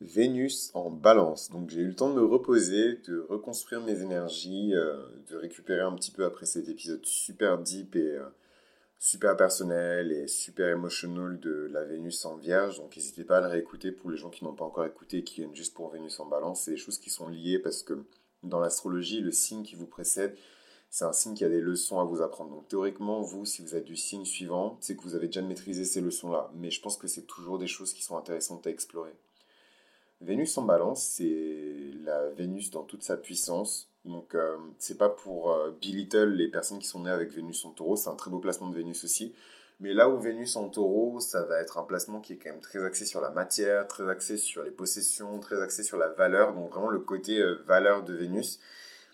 Vénus en balance. Donc j'ai eu le temps de me reposer, de reconstruire mes énergies, euh, de récupérer un petit peu après cet épisode super deep et euh, super personnel et super émotionnel de la Vénus en vierge. Donc n'hésitez pas à le réécouter pour les gens qui n'ont pas encore écouté, qui viennent juste pour Vénus en balance. C'est des choses qui sont liées parce que dans l'astrologie, le signe qui vous précède, c'est un signe qui a des leçons à vous apprendre. Donc théoriquement, vous, si vous êtes du signe suivant, c'est que vous avez déjà maîtrisé ces leçons-là. Mais je pense que c'est toujours des choses qui sont intéressantes à explorer. Vénus en balance, c'est la Vénus dans toute sa puissance. Donc, euh, c'est pas pour euh, belittle les personnes qui sont nées avec Vénus en taureau, c'est un très beau placement de Vénus aussi. Mais là où Vénus en taureau, ça va être un placement qui est quand même très axé sur la matière, très axé sur les possessions, très axé sur la valeur, donc vraiment le côté euh, valeur de Vénus.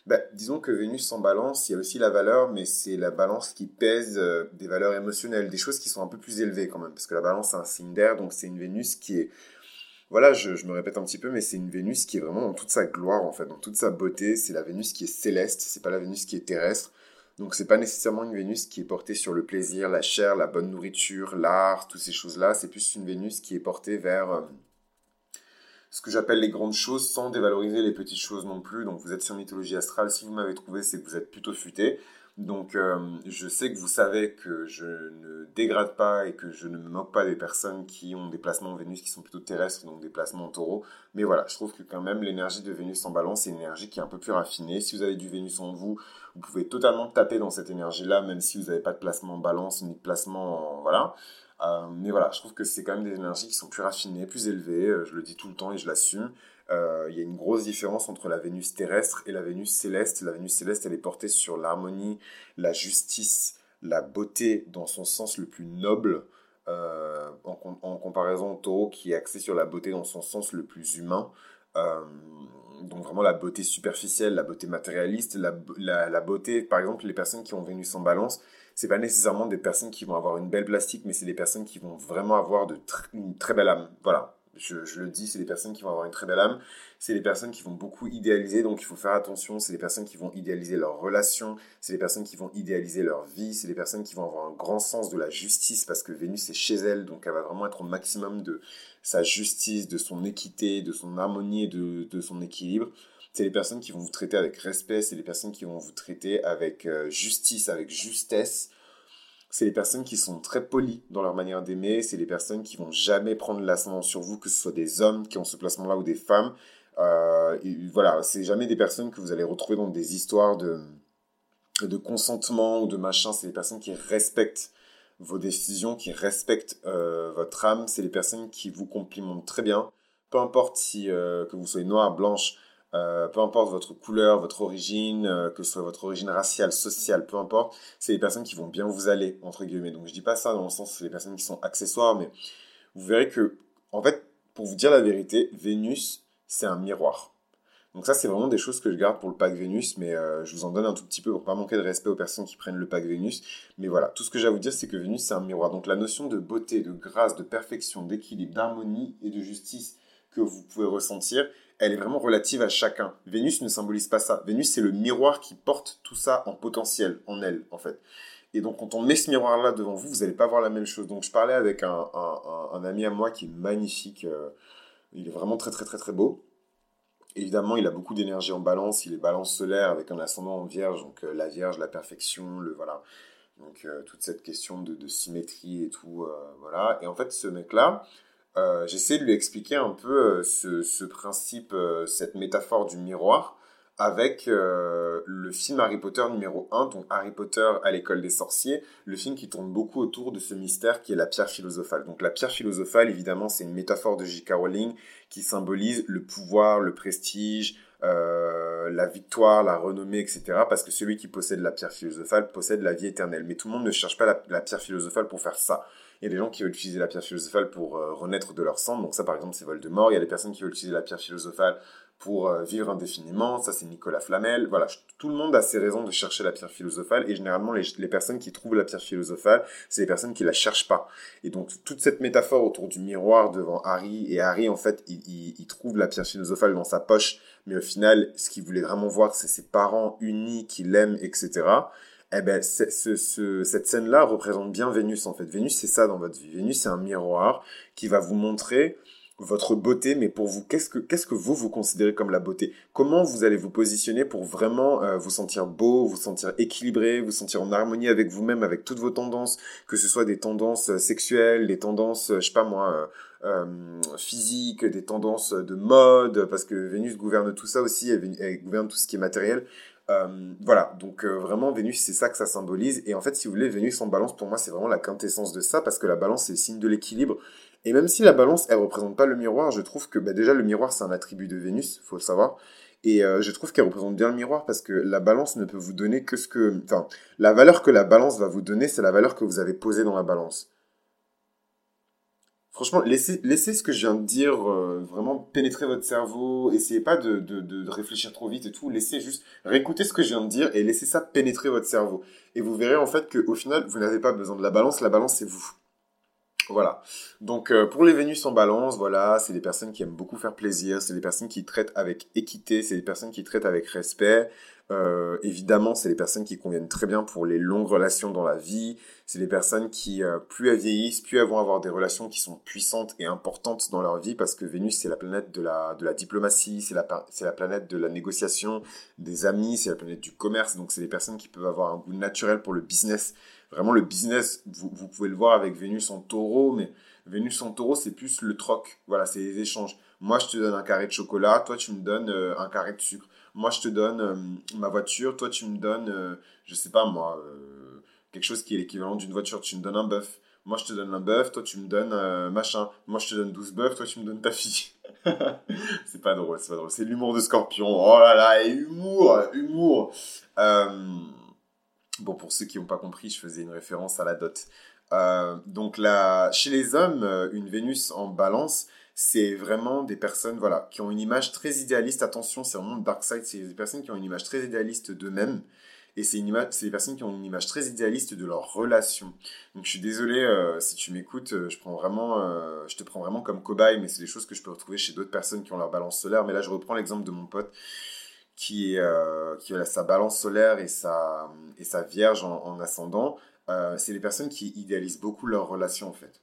Bah, disons que Vénus en balance, il y a aussi la valeur, mais c'est la balance qui pèse euh, des valeurs émotionnelles, des choses qui sont un peu plus élevées quand même, parce que la balance c'est un signe d'air, donc c'est une Vénus qui est voilà, je, me répète un petit peu, mais c'est une Vénus qui est vraiment dans toute sa gloire, en fait, dans toute sa beauté. C'est la Vénus qui est céleste, c'est pas la Vénus qui est terrestre. Donc c'est pas nécessairement une Vénus qui est portée sur le plaisir, la chair, la bonne nourriture, l'art, toutes ces choses-là. C'est plus une Vénus qui est portée vers euh, ce que j'appelle les grandes choses sans dévaloriser les petites choses non plus. Donc vous êtes sur mythologie astrale, si vous m'avez trouvé, c'est que vous êtes plutôt futé. Donc, euh, je sais que vous savez que je ne dégrade pas et que je ne me moque pas des personnes qui ont des placements en Vénus qui sont plutôt terrestres, donc des placements en taureau. Mais voilà, je trouve que quand même l'énergie de Vénus en balance, c'est une énergie qui est un peu plus raffinée. Si vous avez du Vénus en vous, vous pouvez totalement taper dans cette énergie-là, même si vous n'avez pas de placement en balance ni de placement en... Voilà. Euh, mais voilà, je trouve que c'est quand même des énergies qui sont plus raffinées, plus élevées. Euh, je le dis tout le temps et je l'assume. Euh, il y a une grosse différence entre la Vénus terrestre et la Vénus céleste. La Vénus céleste, elle est portée sur l'harmonie, la justice, la beauté dans son sens le plus noble, euh, en, comparaison au taureau qui est axé sur la beauté dans son sens le plus humain. Euh, donc vraiment la beauté superficielle, la beauté matérialiste, la, beauté, par exemple, les personnes qui ont Vénus en balance, c'est pas nécessairement des personnes qui vont avoir une belle plastique, mais c'est des personnes qui vont vraiment avoir une très belle âme. Voilà, je, le dis, c'est des personnes qui vont avoir une très belle âme, c'est des personnes qui vont beaucoup idéaliser, donc il faut faire attention, c'est des personnes qui vont idéaliser leurs relations, c'est des personnes qui vont idéaliser leur vie, c'est des personnes qui vont avoir un grand sens de la justice, parce que Vénus est chez elle, donc elle va vraiment être au maximum de sa justice, de son équité, de son harmonie et de, de son équilibre. C'est les personnes qui vont vous traiter avec respect, c'est les personnes qui vont vous traiter avec euh, justice, avec justesse, c'est les personnes qui sont très polies dans leur manière d'aimer, c'est les personnes qui vont jamais prendre l'ascendant sur vous, que ce soit des hommes qui ont ce placement-là ou des femmes. Euh, voilà, c'est jamais des personnes que vous allez retrouver dans des histoires de, de consentement ou de machin, c'est les personnes qui respectent vos décisions, qui respectent euh, votre âme, c'est les personnes qui vous complimentent très bien, peu importe si euh, que vous soyez noir, blanche, euh, peu importe votre couleur, votre origine, euh, que ce soit votre origine raciale, sociale, peu importe, c'est les personnes qui vont bien vous aller, entre guillemets. Donc je dis pas ça dans le sens c'est les personnes qui sont accessoires, mais vous verrez que, en fait, pour vous dire la vérité, Vénus, c'est un miroir. Donc ça, c'est vraiment des choses que je garde pour le pack Vénus, mais euh, je vous en donne un tout petit peu pour pas manquer de respect aux personnes qui prennent le pack Vénus. Mais voilà, tout ce que j'ai à vous dire, c'est que Vénus, c'est un miroir. Donc la notion de beauté, de grâce, de perfection, d'équilibre, d'harmonie et de justice que vous pouvez ressentir, elle est vraiment relative à chacun. Vénus ne symbolise pas ça. Vénus, c'est le miroir qui porte tout ça en potentiel, en elle, en fait. Et donc, quand on met ce miroir-là devant vous, vous n'allez pas voir la même chose. Donc, je parlais avec un, ami à moi qui est magnifique. Euh, il est vraiment très, très, très, très beau. Évidemment, il a beaucoup d'énergie en balance. Il est balance solaire avec un ascendant en vierge. Donc, euh, la vierge, la perfection, le voilà. Donc, euh, toute cette question de, de symétrie et tout. voilà. Et en fait, ce mec-là, euh, j'essaie de lui expliquer un peu euh, ce, principe, euh, cette métaphore du miroir avec le film Harry Potter numéro 1, donc Harry Potter à l'école des sorciers, le film qui tourne beaucoup autour de ce mystère qui est la pierre philosophale. Donc la pierre philosophale, évidemment, c'est une métaphore de J.K. Rowling qui symbolise le pouvoir, le prestige, la victoire, la renommée, etc. Parce que celui qui possède la pierre philosophale possède la vie éternelle. Mais tout le monde ne cherche pas la pierre philosophale pour faire ça. Il y a des gens qui veulent utiliser la pierre philosophale pour euh, renaître de leur sang. Donc ça, par exemple, c'est Voldemort. Il y a des personnes qui veulent utiliser la pierre philosophale pour euh, vivre indéfiniment. Ça, c'est Nicolas Flamel. Voilà, tout le monde a ses raisons de chercher la pierre philosophale. Et généralement, les, personnes qui trouvent la pierre philosophale, c'est les personnes qui la cherchent pas. Et donc, toute cette métaphore autour du miroir devant Harry, et Harry, en fait, il, trouve la pierre philosophale dans sa poche. Mais au final, ce qu'il voulait vraiment voir, c'est ses parents unis qui l'aiment, etc eh ben, cette scène-là représente bien Vénus, en fait. Vénus, c'est ça dans votre vie. Vénus, c'est un miroir qui va vous montrer votre beauté, mais pour vous, qu'est-ce que, vous, vous considérez comme la beauté? Comment vous allez vous positionner pour vraiment euh, vous sentir beau, vous sentir équilibré, vous sentir en harmonie avec vous-même, avec toutes vos tendances, que ce soit des tendances euh, sexuelles, des tendances, euh, je sais pas moi, physiques, des tendances de mode, parce que Vénus gouverne tout ça aussi, elle gouverne tout ce qui est matériel. Voilà, donc vraiment Vénus, c'est ça que ça symbolise. Et en fait, si vous voulez, Vénus en balance, pour moi, c'est vraiment la quintessence de ça, parce que la balance, c'est le signe de l'équilibre. Et même si la balance, elle représente pas le miroir, je trouve que bah, déjà le miroir, c'est un attribut de Vénus, faut le savoir. Et euh, je trouve qu'elle représente bien le miroir parce que la balance ne peut vous donner que ce que... Enfin, la valeur que la balance va vous donner, c'est la valeur que vous avez posée dans la balance. Franchement, laissez, laissez ce que je viens de dire euh, vraiment pénétrer votre cerveau. Essayez pas de, de, de, réfléchir trop vite et tout. Laissez juste réécouter ce que je viens de dire et laissez ça pénétrer votre cerveau. Et vous verrez en fait qu'au final, vous n'avez pas besoin de la balance. La balance, c'est vous. Voilà. Donc euh, pour les Vénus en balance, voilà, c'est des personnes qui aiment beaucoup faire plaisir, c'est des personnes qui traitent avec équité, c'est des personnes qui traitent avec respect. Euh, évidemment, c'est des personnes qui conviennent très bien pour les longues relations dans la vie. C'est des personnes qui, euh, plus elles vieillissent, plus elles vont avoir des relations qui sont puissantes et importantes dans leur vie parce que Vénus, c'est la planète de la, de la diplomatie, c'est la, c'est la planète de la négociation, des amis, c'est la planète du commerce. Donc, c'est des personnes qui peuvent avoir un goût naturel pour le business Vraiment, le business, vous, vous, pouvez le voir avec Vénus en taureau, mais Vénus en taureau, c'est plus le troc. Voilà, c'est les échanges. Moi, je te donne un carré de chocolat, toi, tu me donnes euh, un carré de sucre. Moi, je te donne euh, ma voiture, toi, tu me donnes, euh, je sais pas moi, quelque chose qui est l'équivalent d'une voiture. Tu me donnes un bœuf. Moi, je te donne un bœuf, toi, tu me donnes machin. Moi, je te donne 12 bœufs, toi, tu me donnes ta fille. c'est pas drôle, c'est pas drôle. C'est l'humour de scorpion. Oh là là, et humour, humour. Bon, pour ceux qui n'ont pas compris, je faisais une référence à la dot. Euh, donc là, chez les hommes, euh, une Vénus en balance, c'est vraiment des personnes voilà, qui ont une image très idéaliste. Attention, c'est vraiment dark side, c'est des personnes qui ont une image très idéaliste d'eux-mêmes. Et c'est des personnes qui ont une image très idéaliste de leurs relations. Donc je suis désolé euh, si tu m'écoutes, je prends vraiment, je te prends vraiment comme cobaye, mais c'est des choses que je peux retrouver chez d'autres personnes qui ont leur balance solaire. Mais là, je reprends l'exemple de mon pote qui, est, euh, qui a sa balance solaire et sa, et sa vierge en, ascendant, euh, c'est les personnes qui idéalisent beaucoup leurs relations en fait.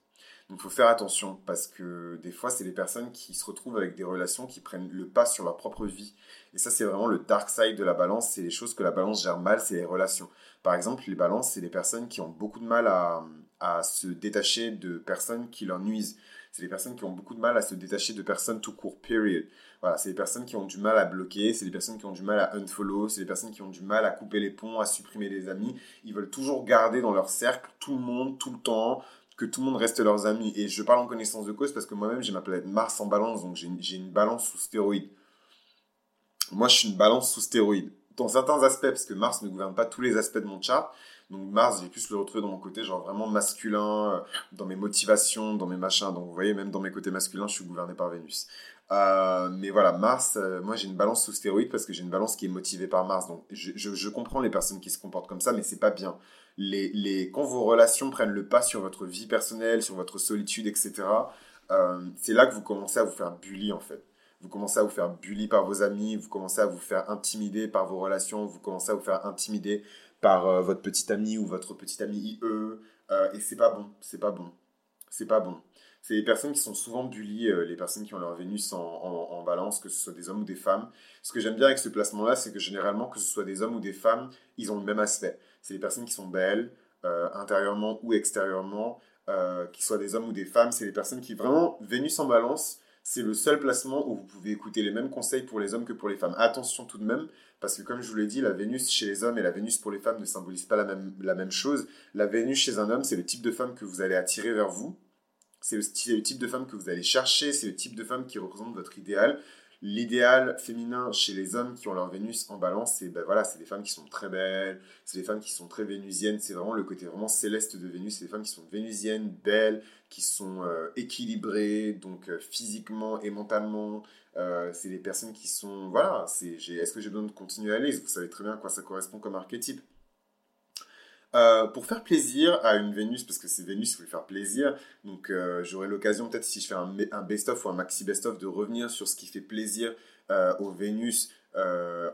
Donc il faut faire attention parce que des fois, c'est les personnes qui se retrouvent avec des relations qui prennent le pas sur leur propre vie. Et ça, c'est vraiment le dark side de la balance. C'est les choses que la balance gère mal, c'est les relations. Par exemple, les balances, c'est des personnes qui ont beaucoup de mal à, à se détacher de personnes qui leur nuisent. C'est des personnes qui ont beaucoup de mal à se détacher de personnes tout court, period. Voilà, c'est des personnes qui ont du mal à bloquer, c'est des personnes qui ont du mal à unfollow, c'est des personnes qui ont du mal à couper les ponts, à supprimer des amis. Ils veulent toujours garder dans leur cercle tout le monde, tout le temps, que tout le monde reste leurs amis. Et je parle en connaissance de cause parce que moi-même, j'ai ma planète Mars en balance, donc j'ai une balance sous stéroïde. Moi, je suis une balance sous stéroïde. Dans certains aspects, parce que Mars ne gouverne pas tous les aspects de mon chart, donc Mars, j'ai plus le retrouver dans mon côté genre vraiment masculin, euh, dans mes motivations, dans mes machins. Donc vous voyez, même dans mes côtés masculins, je suis gouverné par Vénus. Euh, mais voilà, Mars, euh, moi j'ai une balance sous stéroïde parce que j'ai une balance qui est motivée par Mars. Donc je, comprends les personnes qui se comportent comme ça, mais c'est pas bien. Les, les, quand vos relations prennent le pas sur votre vie personnelle, sur votre solitude, etc., c'est là que vous commencez à vous faire bully en fait. Vous commencez à vous faire bully par vos amis, vous commencez à vous faire intimider par vos relations, vous commencez à vous faire intimider par votre petit ami ou votre petit ami IE. et c'est pas bon, c'est pas bon, c'est pas bon c'est les personnes qui sont souvent bullies, euh, les personnes qui ont leur Vénus en, balance, que ce soit des hommes ou des femmes. Ce que j'aime bien avec ce placement-là, c'est que généralement, que ce soit des hommes ou des femmes, ils ont le même aspect. C'est les personnes qui sont belles, euh, intérieurement ou extérieurement, euh, qu'ils soient des hommes ou des femmes. C'est les personnes qui, vraiment, Vénus en balance, c'est le seul placement où vous pouvez écouter les mêmes conseils pour les hommes que pour les femmes. Attention tout de même, parce que comme je vous l'ai dit, la Vénus chez les hommes et la Vénus pour les femmes ne symbolisent pas la même, la même chose. La Vénus chez un homme, c'est le type de femme que vous allez attirer vers vous, c'est le, type de femme que vous allez chercher, c'est le type de femme qui représente votre idéal. L'idéal féminin chez les hommes qui ont leur Vénus en balance, c'est ben voilà, des femmes qui sont très belles, c'est des femmes qui sont très vénusiennes, c'est vraiment le côté vraiment céleste de Vénus, c'est des femmes qui sont vénusiennes, belles, qui sont euh, équilibrées, donc euh, physiquement et mentalement. Euh, c'est des personnes qui sont... Voilà, est-ce que j'ai besoin de continuer à aller? Vous savez très bien à quoi ça correspond comme archétype. Euh, pour faire plaisir à une Vénus, parce que c'est Vénus, faut lui faire plaisir. Donc euh, j'aurai l'occasion, peut-être si je fais un, best-of ou un maxi best-of, de revenir sur ce qui fait plaisir euh, aux Vénus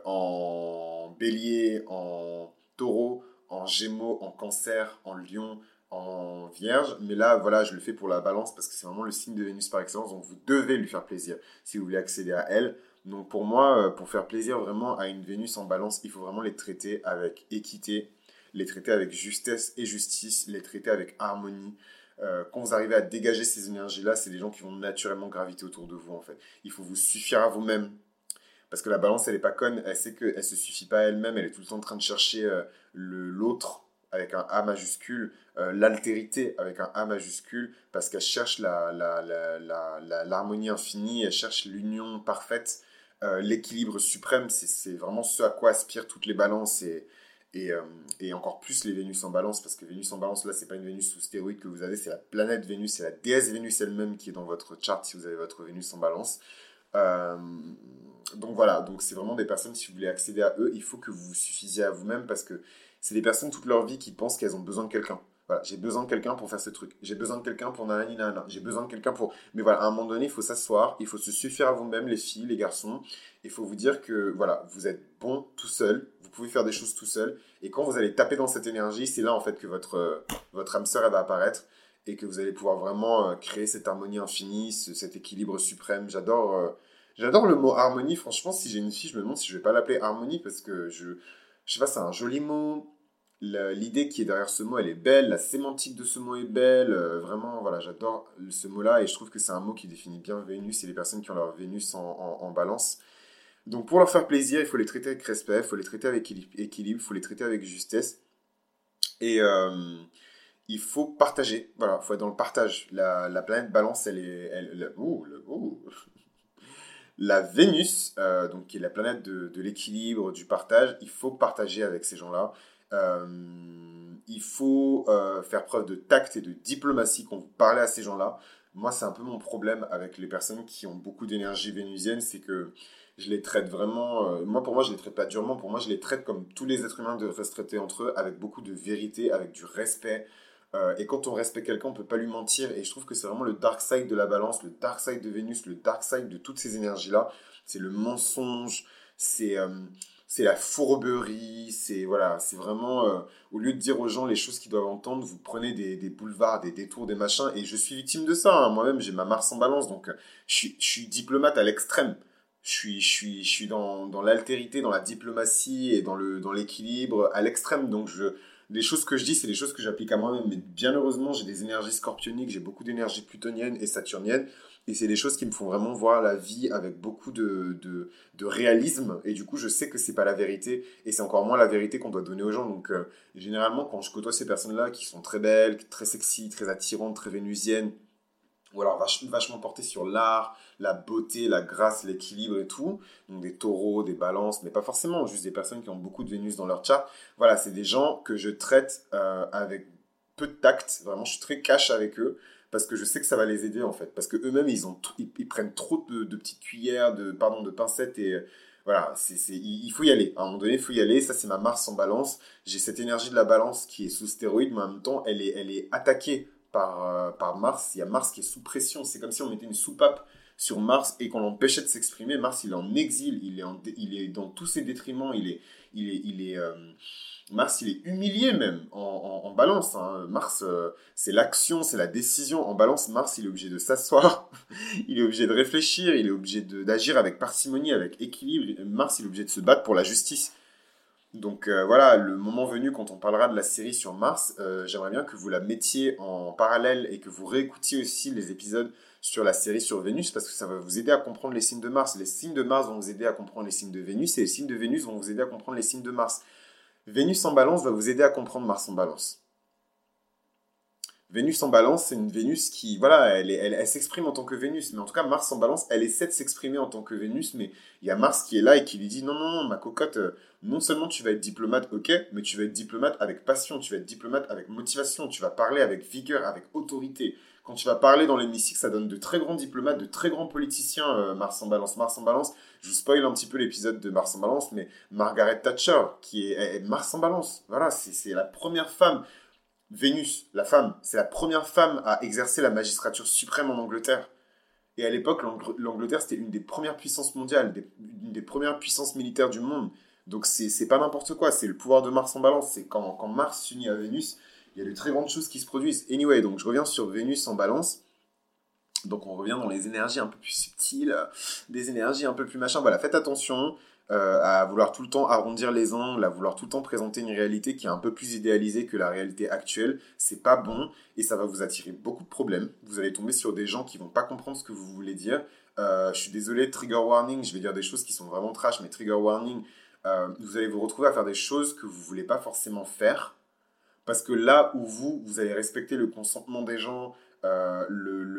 en bélier, en taureau, en gémeaux, en cancer, en lion, en vierge. Mais là, voilà, je le fais pour la balance parce que c'est vraiment le signe de Vénus par excellence. Donc, vous devez lui faire plaisir si vous voulez accéder à elle. Donc, pour moi, pour faire plaisir vraiment à une Vénus en balance, il faut vraiment les traiter avec équité, les traiter avec justesse et justice, les traiter avec harmonie. Euh, quand vous arrivez à dégager ces énergies-là, c'est des gens qui vont naturellement graviter autour de vous, en fait. Il faut vous suffire à vous-même. Parce que la balance, elle n'est pas conne, elle sait qu'elle ne se suffit pas à elle-même, elle est tout le temps en train de chercher euh, l'autre avec un A majuscule, euh, l'altérité avec un A majuscule, parce qu'elle cherche l'harmonie la, la, infinie, elle cherche l'union parfaite, l'équilibre suprême, c'est vraiment ce à quoi aspirent toutes les balances euh, et, encore plus les Vénus en balance, parce que Vénus en balance, là, c'est pas une Vénus sous stéroïde que vous avez, c'est la planète Vénus, c'est la déesse Vénus elle-même qui est dans votre chart si vous avez votre Vénus en balance. Euh, donc voilà, donc c'est vraiment des personnes, si vous voulez accéder à eux, il faut que vous vous suffisiez à vous-même, parce que c'est des personnes toute leur vie qui pensent qu'elles ont besoin de quelqu'un. Voilà, j'ai besoin de quelqu'un pour faire ce truc. J'ai besoin de quelqu'un pour nanani nanana. J'ai besoin de quelqu'un pour. Mais voilà, à un moment donné, il faut s'asseoir, il faut se suffire à vous-même, les filles, les garçons. Il faut vous dire que voilà, vous êtes bon tout seul, vous pouvez faire des choses tout seul. Et quand vous allez taper dans cette énergie, c'est là en fait que votre, euh, votre âme sœur va apparaître et que vous allez pouvoir vraiment euh, créer cette harmonie infinie, cet équilibre suprême. J'adore. Euh, j'adore le mot harmonie. Franchement, si j'ai une fille, je me demande si je vais pas l'appeler harmonie parce que je, je sais pas, c'est un joli mot l'idée qui est derrière ce mot, elle est belle, la sémantique de ce mot est belle, euh, vraiment, voilà, j'adore ce mot-là et je trouve que c'est un mot qui définit bien Vénus et les personnes qui ont leur Vénus en, balance. Donc pour leur faire plaisir, il faut les traiter avec respect, il faut les traiter avec équilibre, il faut les traiter avec justesse et euh, il faut partager, voilà, il faut être dans le partage. La, planète balance, elle est... Elle, la Vénus, euh, donc qui est la planète de, de l'équilibre, du partage, il faut partager avec ces gens-là. Euh, il faut euh, faire preuve de tact et de diplomatie quand vous parlez à ces gens-là. Moi, c'est un peu mon problème avec les personnes qui ont beaucoup d'énergie vénusienne, c'est que je les traite vraiment. Euh, moi, pour moi, je les traite pas durement. Pour moi, je les traite comme tous les êtres humains devraient se traiter entre eux, avec beaucoup de vérité, avec du respect. et quand on respecte quelqu'un, on peut pas lui mentir. Et je trouve que c'est vraiment le dark side de la balance, le dark side de Vénus, le dark side de toutes ces énergies-là. C'est le mensonge, c'est c'est la fourberie, c'est voilà, c'est vraiment euh, au lieu de dire aux gens les choses qu'ils doivent entendre, vous prenez des, boulevards, des détours, des machins, et je suis victime de ça. Hein. Moi-même, j'ai ma Mars en balance, donc euh, je, suis, diplomate à l'extrême. Je suis, je suis, je suis dans, dans l'altérité, dans la diplomatie et dans le dans l'équilibre à l'extrême. Donc je, les choses que je dis, c'est des choses que j'applique à moi-même. Mais bien heureusement, j'ai des énergies scorpioniques, j'ai beaucoup d'énergie plutonienne et saturnienne. Et c'est des choses qui me font vraiment voir la vie avec beaucoup de, de, réalisme. Et du coup, je sais que c'est pas la vérité. Et c'est encore moins la vérité qu'on doit donner aux gens. Donc, euh, généralement, quand je côtoie ces personnes-là qui sont très belles, très sexy, très attirantes, très vénusiennes, ou alors vachement portées sur l'art, la beauté, la grâce, l'équilibre et tout. Donc des taureaux, des balances, mais pas forcément, juste des personnes qui ont beaucoup de Vénus dans leur chart. Voilà, c'est des gens que je traite euh, avec peu de tact. Vraiment, je suis très cash avec eux parce que je sais que ça va les aider en fait. Parce que eux-mêmes, ils, prennent trop de, petites cuillères, de, pardon, de pincettes et voilà, il faut y aller. À un moment donné, il faut y aller. Ça, c'est ma Mars en balance. J'ai cette énergie de la balance qui est sous stéroïde, mais en même temps, elle est, attaquée par, euh, par Mars. Il y a Mars qui est sous pression. C'est comme si on mettait une soupape sur Mars et qu'on l'empêchait de s'exprimer. Mars, il est en exil. Il est, dans tous ses détriments. Il est, euh, Mars, il est humilié même en, balance. Hein. Mars, euh, c'est l'action, c'est la décision. En balance, Mars, il est obligé de s'asseoir, il est obligé de réfléchir, il est obligé d'agir avec parcimonie, avec équilibre. Mars, il est obligé de se battre pour la justice. Donc euh, voilà, le moment venu, quand on parlera de la série sur Mars, euh, j'aimerais bien que vous la mettiez en parallèle et que vous réécoutiez aussi les épisodes sur la série sur Vénus parce que ça va vous aider à comprendre les signes de Mars. Les signes de Mars vont vous aider à comprendre les signes de Vénus et les signes de Vénus vont vous aider à comprendre les signes de Mars. Vénus en balance va vous aider à comprendre Mars en balance. Vénus en balance, c'est une Vénus qui, voilà, elle, elle, s'exprime en tant que Vénus, mais en tout cas, Mars en balance, elle essaie de s'exprimer en tant que Vénus, mais il y a Mars qui est là et qui lui dit non, non, non, ma cocotte, euh, non seulement tu vas être diplomate, ok, mais tu vas être diplomate avec passion, tu vas être diplomate avec motivation, tu vas parler avec vigueur, avec autorité. Quand tu vas parler dans l'hémicycle, ça donne de très grands diplomates, de très grands politiciens, euh, Mars en balance. Mars en balance, je vous spoil un petit peu l'épisode de Mars en balance, mais Margaret Thatcher, qui est, Mars en balance, voilà, c'est la première femme. Vénus, la femme, c'est la première femme à exercer la magistrature suprême en Angleterre. Et à l'époque, l'Angleterre, c'était une des premières puissances mondiales, une des premières puissances militaires du monde. Donc c'est pas n'importe quoi, c'est le pouvoir de Mars en balance. C'est quand, quand Mars s'unit à Vénus, il y a de très grandes choses qui se produisent. Anyway, donc je reviens sur Vénus en balance. Donc on revient dans les énergies un peu plus subtiles, des énergies un peu plus machin. Voilà, faites attention euh, à vouloir tout le temps arrondir les angles, à vouloir tout le temps présenter une réalité qui est un peu plus idéalisée que la réalité actuelle. C'est pas bon et ça va vous attirer beaucoup de problèmes. Vous allez tomber sur des gens qui vont pas comprendre ce que vous voulez dire. Euh, je suis désolé, trigger warning, je vais dire des choses qui sont vraiment trash, mais trigger warning, euh, vous allez vous retrouver à faire des choses que vous voulez pas forcément faire. Parce que là où vous, vous allez respecter le consentement des gens, euh,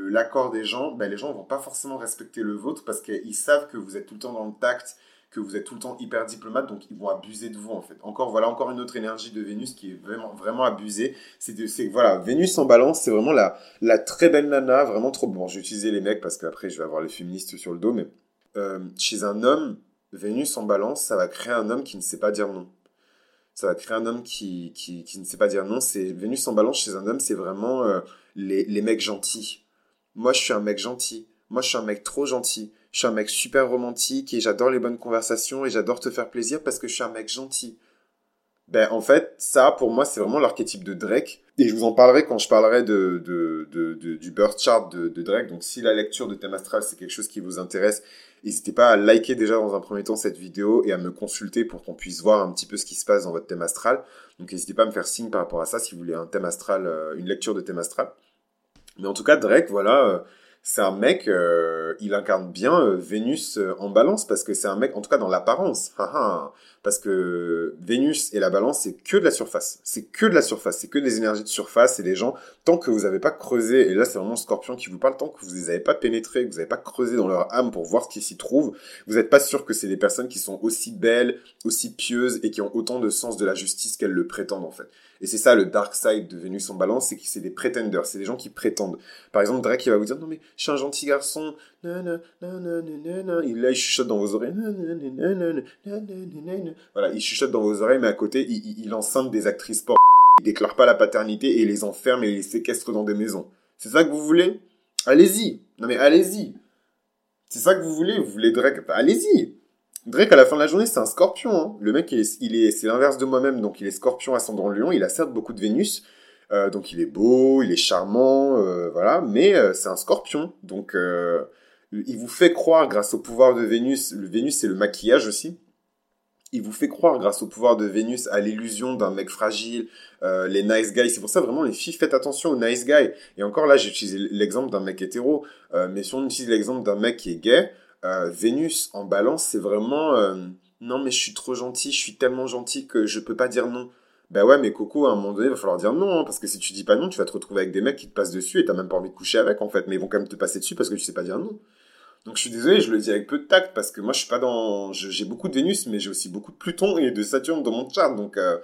l'accord des gens, ben, les gens ne vont pas forcément respecter le vôtre parce qu'ils savent que vous êtes tout le temps dans le tact, que vous êtes tout le temps hyper diplomate, donc ils vont abuser de vous en fait. Encore, voilà encore une autre énergie de Vénus qui est vraiment, vraiment abusée. C'est voilà, Vénus en balance, c'est vraiment la, la très belle nana, vraiment trop bon. J'ai utilisé les mecs parce qu'après je vais avoir les féministes sur le dos, mais euh, chez un homme, Vénus en balance, ça va créer un homme qui ne sait pas dire non. Ça va créer un homme qui, ne sait pas dire non. C'est Vénus en balance chez un homme, c'est vraiment euh, les, les mecs gentils. Moi, je suis un mec gentil. Moi, je suis un mec trop gentil. Je suis un mec super romantique et j'adore les bonnes conversations et j'adore te faire plaisir parce que je suis un mec gentil. Ben, en fait, ça, pour moi, c'est vraiment l'archétype de Drake. Et je vous en parlerai quand je parlerai de, de, de, du birth chart de, Drake. Donc, si la lecture de thème astral, c'est quelque chose qui vous intéresse, n'hésitez pas à liker déjà dans un premier temps cette vidéo et à me consulter pour qu'on puisse voir un petit peu ce qui se passe dans votre thème astral. Donc, n'hésitez pas à me faire signe par rapport à ça si vous voulez un thème astral, euh, une lecture de thème astral. Mais en tout cas, Drake, voilà, euh, c'est un mec, euh, il incarne bien euh, Vénus euh, en balance parce que c'est un mec, en tout cas dans l'apparence, parce que Vénus et la balance, c'est que de la surface. C'est que de la surface, c'est que des énergies de surface et les gens, tant que vous n'avez pas creusé, et là c'est vraiment Scorpion qui vous parle, tant que vous les avez pas pénétrés, que vous n'avez pas creusé dans leur âme pour voir ce qui s'y trouve, vous n'êtes pas sûr que c'est des personnes qui sont aussi belles, aussi pieuses et qui ont autant de sens de la justice qu'elles le prétendent en fait. Et c'est ça le dark side de Vénus en balance, c'est que c'est des pretenders, c'est des gens qui prétendent. Par exemple, Drake, il va vous dire, non mais, je suis un gentil garçon, il, là, il chuchote dans vos oreilles, voilà, il chuchote dans vos oreilles, mais à côté, il, il, enceinte des actrices porno, il déclare pas la paternité et les enferme et les séquestre dans des maisons. C'est ça que vous voulez Allez-y. Non mais allez-y. C'est ça que vous voulez Vous voulez Drake Allez-y. Drake, à la fin de la journée, c'est un scorpion. Hein. Le mec, il est, il est, c'est l'inverse de moi-même. Donc, il est scorpion ascendant lion. Il a certes beaucoup de Vénus. Euh, donc, il est beau, il est charmant, euh, voilà. Mais euh, c'est un scorpion. Donc, il vous fait croire, grâce au pouvoir de Vénus, le Vénus, c'est le maquillage aussi. Il vous fait croire, grâce au pouvoir de Vénus, à l'illusion d'un mec fragile, les nice guys. C'est pour ça, vraiment, les filles, faites attention aux nice guys. Et encore là, j'ai utilisé l'exemple d'un mec hétéro. mais si on utilise l'exemple d'un mec qui est gay, euh, Vénus en balance, c'est vraiment euh, non, mais je suis trop gentil, je suis tellement gentil que je peux pas dire non. Ben ouais, mais Coco, à un moment donné, va falloir dire non, hein, parce que si tu dis pas non, tu vas te retrouver avec des mecs qui te passent dessus et t'as même pas envie de coucher avec, en fait, mais ils vont quand même te passer dessus parce que tu sais pas dire non. Donc je suis désolé, je le dis avec peu de tact, parce que moi je suis pas dans... J'ai beaucoup de Vénus, mais j'ai aussi beaucoup de Pluton et de Saturne dans mon chart, donc, euh,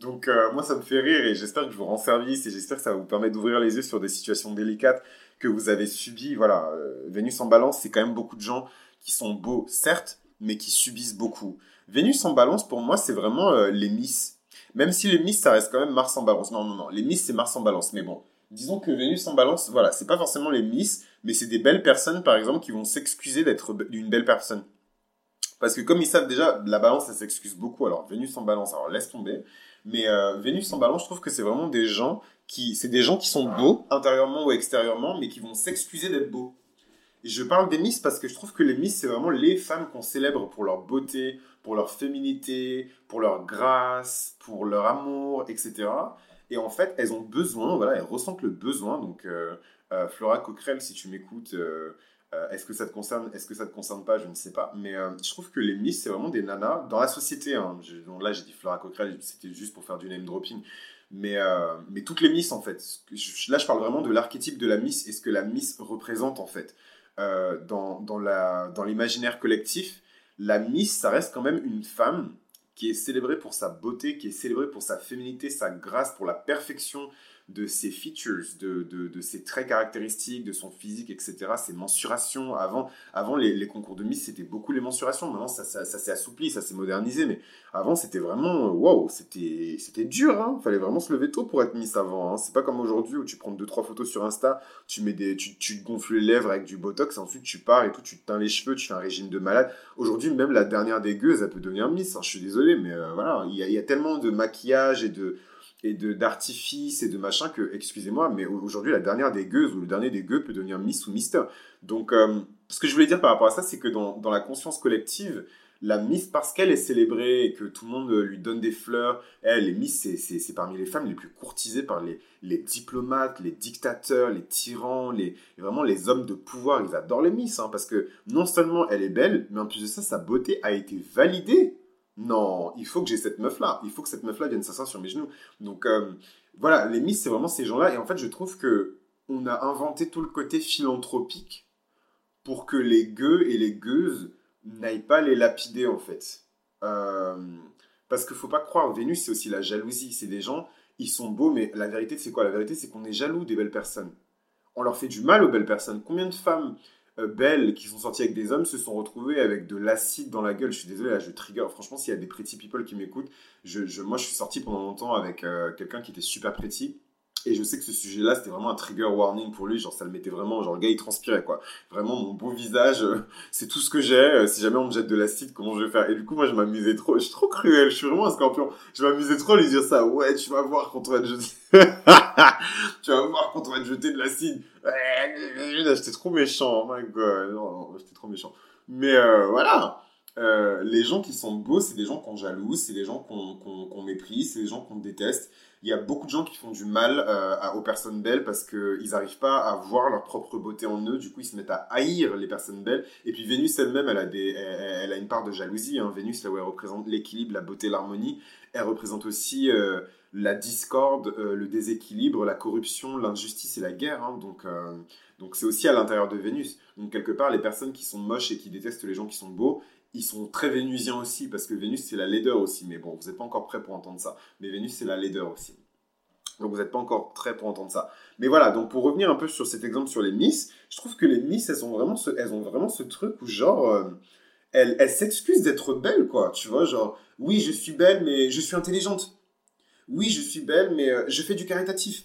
donc moi ça me fait rire et j'espère que je vous rends service et j'espère que ça va vous permettre d'ouvrir les yeux sur des situations délicates que vous avez subies. Voilà, Vénus en balance, c'est quand même beaucoup de gens qui sont beaux, certes, mais qui subissent beaucoup. Vénus en balance, pour moi, c'est vraiment euh, les Miss. Même si les Miss, ça reste quand même Mars en balance. Non, non, non. Les Miss, c'est Mars en balance. Mais bon, disons que Vénus en balance, voilà, c'est pas forcément les Miss, mais c'est des belles personnes, par exemple, qui vont s'excuser d'être une belle personne. Parce que comme ils savent déjà, la balance, ça s'excuse beaucoup. Alors, Vénus en balance, alors laisse tomber. Mais euh, Vénus en balance, je trouve que c'est vraiment des gens qui... C'est des gens qui sont beaux, intérieurement ou extérieurement, mais qui vont s'excuser d'être beaux je parle des Miss parce que je trouve que les Miss, c'est vraiment les femmes qu'on célèbre pour leur beauté, pour leur féminité, pour leur grâce, pour leur amour, etc. Et en fait, elles ont besoin, voilà, elles ressentent le besoin. Donc, euh, euh, Flora Coquerel, si tu m'écoutes, euh, est-ce que ça te concerne, est-ce que ça te concerne pas, je ne sais pas. Mais je trouve que les Miss, c'est vraiment des nanas dans la société. Hein. là, j'ai dit Flora Coquerel, c'était juste pour faire du name dropping. Mais, mais toutes les Miss, en fait. là, je parle vraiment de l'archétype de la Miss et ce que la Miss représente, en fait. Dans, dans l'imaginaire collectif, la Miss, ça reste quand même une femme qui est célébrée pour sa beauté, qui est célébrée pour sa féminité, sa grâce, pour la perfection de ses features, de, de, de, ses traits caractéristiques, de son physique, etc., ses mensurations. Avant, avant les, concours de Miss, c'était beaucoup les mensurations. Maintenant, ça, ça, s'est assoupli, ça s'est modernisé. Mais avant, c'était vraiment, waouh, c'était, dur. Hein Fallait vraiment se lever tôt pour être Miss avant. Hein c'est pas comme aujourd'hui où tu prends deux, trois photos sur Insta, tu, mets des, tu, tu te gonfles les lèvres avec du botox, ensuite tu pars et tout, tu te teins les cheveux, tu fais un régime de malade. Aujourd'hui, même la dernière des gueuses, elle peut devenir Miss. Hein, je suis désolé, mais euh, voilà, il y a, y a tellement de maquillage et de et de d'artifice et de machin que, excusez-moi, mais aujourd'hui, la dernière des gueuses ou le dernier des gueux peut devenir Miss ou Mister. Donc, euh, ce que je voulais dire par rapport à ça, c'est que dans, dans, la conscience collective, la Miss, parce qu'elle est célébrée et que tout le monde lui donne des fleurs, elle, les Miss, c'est parmi les femmes les plus courtisées par les, les diplomates, les dictateurs, les tyrans, les, vraiment les hommes de pouvoir. Ils adorent les Miss, hein, parce que non seulement elle est belle, mais en plus de ça, sa beauté a été validée non, il faut que j'ai cette meuf-là. Il faut que cette meuf-là vienne s'asseoir sur mes genoux. Donc euh, voilà, les Miss, c'est vraiment ces gens-là. Et en fait, je trouve que on a inventé tout le côté philanthropique pour que les gueux et les gueuses n'aillent pas les lapider, en fait. Euh, parce qu'il faut pas croire, Vénus, c'est aussi la jalousie. C'est des gens, ils sont beaux, mais la vérité, c'est quoi? La vérité, c'est qu'on est jaloux des belles personnes. On leur fait du mal aux belles personnes. Combien de femmes belles qui sont sorties avec des hommes se sont retrouvées avec de l'acide dans la gueule. Je suis désolé, là, je trigger. Franchement, s'il y a des pretty people qui m'écoutent, je, moi, je suis sorti pendant longtemps avec euh, quelqu'un qui était super pretty. Et je sais que ce sujet-là, c'était vraiment un trigger warning pour lui. Genre, ça le mettait vraiment. Genre, le gars, il transpirait, quoi. Vraiment, mon beau visage, euh, c'est tout ce que j'ai. si jamais on me jette de l'acide, comment je vais faire? Et du coup, moi, je m'amusais trop. Je suis trop cruel. Je suis vraiment un scorpion. Je m'amusais trop à lui dire ça. Ouais, tu vas voir quand on va te jeter. tu vas voir quand on va te jeter de l'acide. J'étais trop méchant. Oh my god. J'étais trop méchant. Mais euh, voilà. Euh, les gens qui sont beaux, c'est des gens qu'on jalouse, c'est des gens qu'on méprise, c'est des gens qu'on déteste. Il y a beaucoup de gens qui font du mal euh, aux personnes belles parce qu'ils n'arrivent pas à voir leur propre beauté en eux. Du coup, ils se mettent à haïr les personnes belles. Et puis Vénus elle-même, elle, a des, elle, a une part de jalousie. Hein. Vénus, là où elle représente l'équilibre, la beauté, l'harmonie, elle représente aussi la discorde, euh, le déséquilibre, la corruption, l'injustice et la guerre. Hein. donc, euh, donc c'est aussi à l'intérieur de Vénus. Donc quelque part, les personnes qui sont moches et qui détestent les gens qui sont beaux, ils sont très vénusiens aussi, parce que Vénus, c'est la laideur aussi. Mais bon, vous n'êtes pas encore prêt pour entendre ça. Mais Vénus, c'est la laideur aussi. Donc vous n'êtes pas encore prêt pour entendre ça. Mais voilà, donc pour revenir un peu sur cet exemple sur les Miss, je trouve que les Miss, elles ont vraiment ce, elles ont vraiment ce truc où genre... Euh, elles, elles s'excusent d'être belles, quoi. Tu vois, genre, oui, je suis belle, mais je suis intelligente. Oui, je suis belle, mais euh, je fais du caritatif.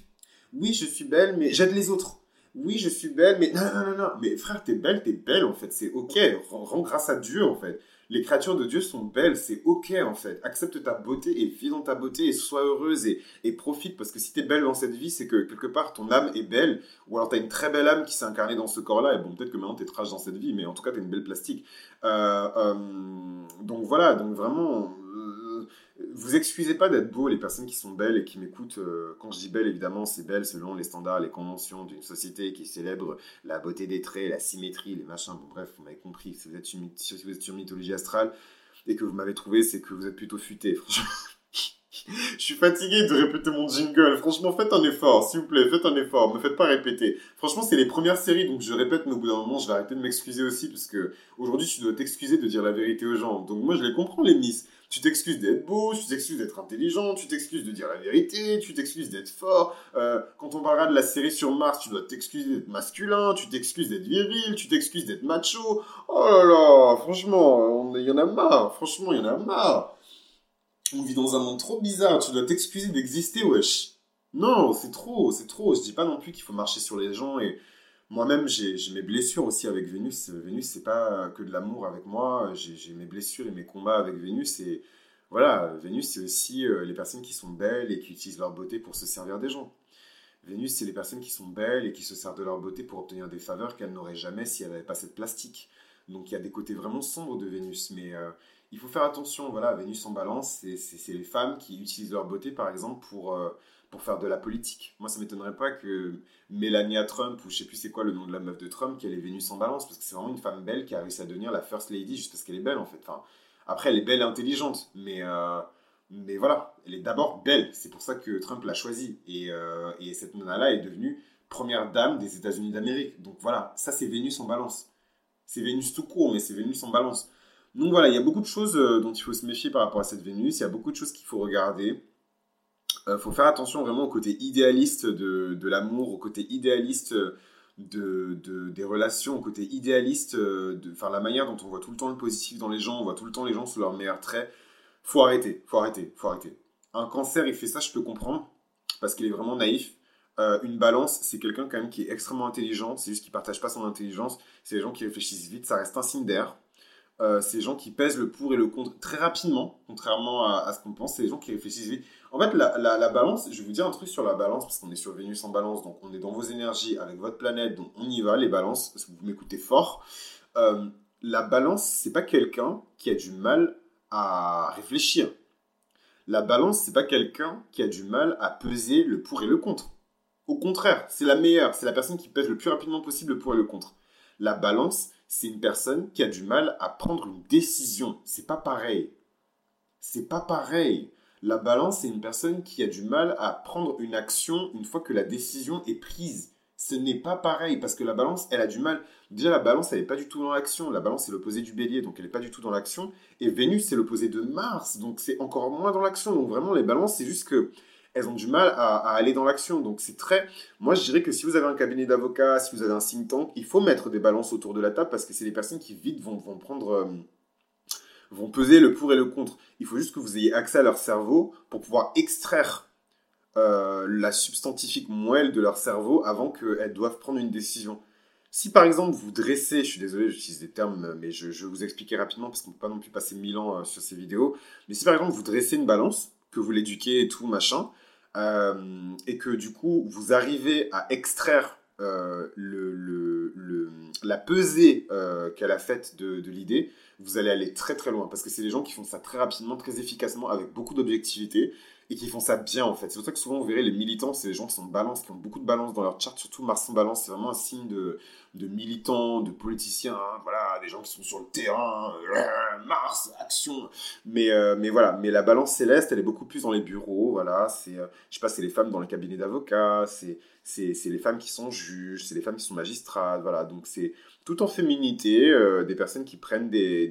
Oui, je suis belle, mais j'aide les autres. Oui, je suis belle, mais non, non, non, non. Mais frère, t'es belle, t'es belle, en fait. C'est ok. Rends grâce à Dieu, en fait. Les créatures de Dieu sont belles, c'est ok, en fait. Accepte ta beauté et vis dans ta beauté et sois heureuse et, et profite. Parce que si t'es belle dans cette vie, c'est que quelque part, ton âme est belle. Ou alors t'as une très belle âme qui s'est incarnée dans ce corps-là. Et bon, peut-être que maintenant t'es trash dans cette vie, mais en tout cas, t'as une belle plastique. Euh, euh, donc voilà, donc vraiment vous excusez pas d'être beau, les personnes qui sont belles et qui m'écoutent. Euh, quand je dis belle, évidemment, c'est belle selon les standards, les conventions d'une société qui célèbre la beauté des traits, la symétrie, les machins. Bon, bref, vous m'avez compris. Si vous êtes sur, mythologie astrale et que vous m'avez trouvé, c'est que vous êtes plutôt futé. Franchement. je suis fatigué de répéter mon jingle. Franchement, faites un effort, s'il vous plaît, faites un effort. Me faites pas répéter. Franchement, c'est les premières séries, donc je répète, mais au bout d'un moment, je vais arrêter de m'excuser aussi, parce que aujourd'hui, tu dois t'excuser de dire la vérité aux gens. Donc moi, je les comprends, les miss. Tu t'excuses d'être beau, tu t'excuses d'être intelligent, tu t'excuses de dire la vérité, tu t'excuses d'être fort. Euh, quand on parlera de la série sur Mars, tu dois t'excuser d'être masculin, tu t'excuses d'être viril, tu t'excuses d'être macho. Oh là là, franchement, il y en a marre. Franchement, il y en a marre. On vit dans un monde trop bizarre, tu dois t'excuser d'exister, wesh. Non, c'est trop, c'est trop. Je dis pas non plus qu'il faut marcher sur les gens et moi-même, j'ai mes blessures aussi avec Vénus. Vénus, c'est pas que de l'amour avec moi. J'ai mes blessures et mes combats avec Vénus. Et voilà, Vénus, c'est aussi euh, les personnes qui sont belles et qui utilisent leur beauté pour se servir des gens. Vénus, c'est les personnes qui sont belles et qui se servent de leur beauté pour obtenir des faveurs qu'elles n'auraient jamais si elles n'avaient pas cette plastique. Donc il y a des côtés vraiment sombres de Vénus. Mais euh, il faut faire attention. Voilà, Vénus en balance, c'est les femmes qui utilisent leur beauté, par exemple, pour. Euh, pour faire de la politique. Moi, ça m'étonnerait pas que Melania Trump, ou je sais plus c'est quoi le nom de la meuf de Trump, qu'elle est venue sans balance, parce que c'est vraiment une femme belle qui a réussi à devenir la First Lady juste parce qu'elle est belle, en fait. Enfin, après, elle est belle et intelligente, mais, euh, mais voilà, elle est d'abord belle. C'est pour ça que Trump l'a choisie. Et, euh, et cette nana-là est devenue première dame des États-Unis d'Amérique. Donc voilà, ça, c'est Vénus en balance. C'est Vénus tout court, mais c'est Vénus en balance. Donc voilà, il y a beaucoup de choses euh, dont il faut se méfier par rapport à cette Vénus. Il y a beaucoup de choses qu'il faut regarder. Euh, faut faire attention vraiment au côté idéaliste de, de l'amour, au côté idéaliste de, de, des relations, au côté idéaliste de enfin, la manière dont on voit tout le temps le positif dans les gens, on voit tout le temps les gens sous leurs meilleurs traits. Faut arrêter, faut arrêter, faut arrêter. Un cancer, il fait ça, je peux comprendre, parce qu'il est vraiment naïf. Euh, une balance, c'est quelqu'un quand même qui est extrêmement intelligent, c'est juste qu'il partage pas son intelligence. C'est les gens qui réfléchissent vite, ça reste un signe d'air. Euh, c'est les gens qui pèsent le pour et le contre très rapidement, contrairement à, ce qu'on pense. C'est les gens qui réfléchissent. En fait, la, la, balance, je vais vous dire un truc sur la balance, parce qu'on est sur Vénus en balance, donc on est dans vos énergies avec votre planète, donc on y va, les balances, parce que vous m'écoutez fort. Euh, la balance, c'est pas quelqu'un qui a du mal à réfléchir. La balance, c'est pas quelqu'un qui a du mal à peser le pour et le contre. Au contraire, c'est la meilleure, c'est la personne qui pèse le plus rapidement possible le pour et le contre. La balance, c'est une personne qui a du mal à prendre une décision. C'est pas pareil. C'est pas pareil. La balance, c'est une personne qui a du mal à prendre une action une fois que la décision est prise. Ce n'est pas pareil parce que la balance, elle a du mal. Déjà, la balance, elle n'est pas du tout dans l'action. La balance, c'est l'opposé du bélier, donc elle n'est pas du tout dans l'action. Et Vénus, c'est l'opposé de Mars, donc c'est encore moins dans l'action. Donc vraiment, les balances, c'est juste que elles ont du mal à, aller dans l'action. Donc c'est très... Moi, je dirais que si vous avez un cabinet d'avocats, si vous avez un think tank, il faut mettre des balances autour de la table parce que c'est des personnes qui vite vont, prendre... Euh, vont peser le pour et le contre. Il faut juste que vous ayez accès à leur cerveau pour pouvoir extraire euh, la substantifique moelle de leur cerveau avant qu'elles doivent prendre une décision. Si par exemple vous dressez, je suis désolé, j'utilise des termes, mais je, vais vous expliquer rapidement parce qu'on ne peut pas non plus passer mille ans euh, sur ces vidéos. Mais si par exemple vous dressez une balance, que vous l'éduquez et tout, machin, euh, et que du coup vous arrivez à extraire euh, la pesée euh, qu'elle a faite de, de l'idée, vous allez aller très très loin. Parce que c'est des gens qui font ça très rapidement, très efficacement, avec beaucoup d'objectivité et qui font ça bien en fait. C'est pour ça que souvent vous verrez les militants, c'est les gens qui sont balance, qui ont beaucoup de balance dans leur chart, surtout Mars en balance, c'est vraiment un signe de, de militants, de politiciens, hein, voilà, des gens qui sont sur le terrain, euh, Mars, action. Mais, euh, mais voilà, mais la balance céleste, elle est beaucoup plus dans les bureaux, voilà, c'est, euh, je sais pas, c'est les femmes dans les cabinets d'avocats, c'est, c'est, c'est les femmes qui sont juges, c'est les femmes qui sont magistrates, voilà, donc c'est tout en féminité, des personnes qui prennent des,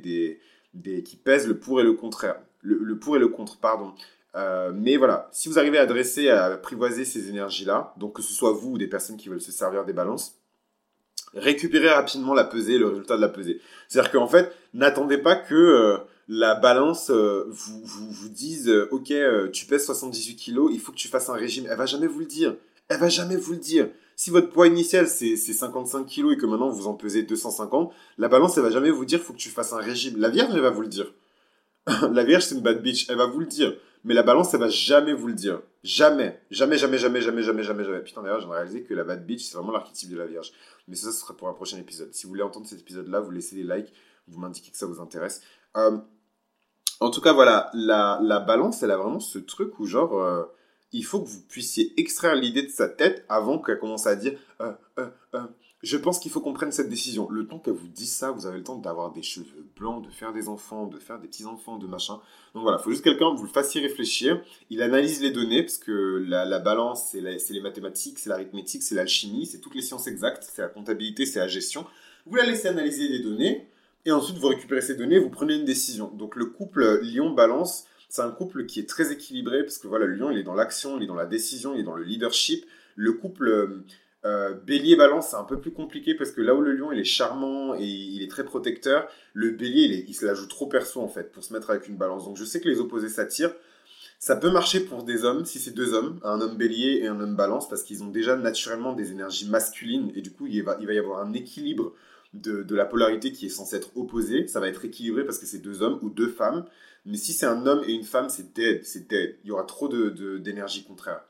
des, qui pèsent le pour et le contraire, le pour et le contre, pardon. Euh, mais voilà, si vous arrivez à dresser, à apprivoiser ces énergies-là, donc que ce soit vous ou des personnes qui veulent se servir des balances, récupérez rapidement la pesée, le résultat de la pesée. C'est-à-dire qu'en fait, n'attendez pas que euh, la balance euh, vous, vous, vous, dise Ok, tu pèses 78 kilos, il faut que tu fasses un régime. Elle va jamais vous le dire. Elle va jamais vous le dire. Si votre poids initial c'est 55 kilos et que maintenant vous en pesez 250, la balance elle va jamais vous dire faut que tu fasses un régime. La Vierge elle va vous le dire. la Vierge c'est une bad bitch, elle va vous le dire mais la balance, elle va jamais vous le dire. Jamais. Jamais, jamais, jamais, jamais, jamais, jamais. Putain, d'ailleurs, j'ai réalisé que la bad bitch, c'est vraiment l'archétype de la Vierge. Mais ça, ce sera pour un prochain épisode. Si vous voulez entendre cet épisode-là, vous laissez des likes, vous m'indiquez que ça vous intéresse. Euh, en tout cas, voilà, la, la, balance, elle a vraiment ce truc où, genre, euh, il faut que vous puissiez extraire l'idée de sa tête avant qu'elle commence à dire euh, euh je pense qu'il faut qu'on prenne cette décision. Le temps qu'elle vous dise ça, vous avez le temps d'avoir des cheveux blancs, de faire des enfants, de faire des petits-enfants, de machin. Donc voilà, il faut juste quelqu'un, vous le fassiez réfléchir. Il analyse les données, parce que la, balance, c'est les mathématiques, c'est l'arithmétique, c'est l'alchimie, c'est toutes les sciences exactes, c'est la comptabilité, c'est la gestion. Vous la laissez analyser les données, et ensuite vous récupérez ces données, vous prenez une décision. Donc le couple Lion-Balance, c'est un couple qui est très équilibré, parce que voilà, le Lion, il est dans l'action, il est dans la décision, il est dans le leadership. Le couple euh, bélier balance c'est un peu plus compliqué parce que là où le lion il est charmant et il est très protecteur, le bélier il, se la joue trop perso en fait pour se mettre avec une balance. Donc je sais que les opposés s'attirent. Ça peut marcher pour des hommes si c'est deux hommes, un homme bélier et un homme balance parce qu'ils ont déjà naturellement des énergies masculines et du coup il va, y avoir un équilibre de, de, la polarité qui est censée être opposée. Ça va être équilibré parce que c'est deux hommes ou deux femmes. Mais si c'est un homme et une femme, c'est dead, c'est dead. Il y aura trop d'énergie de, contraire.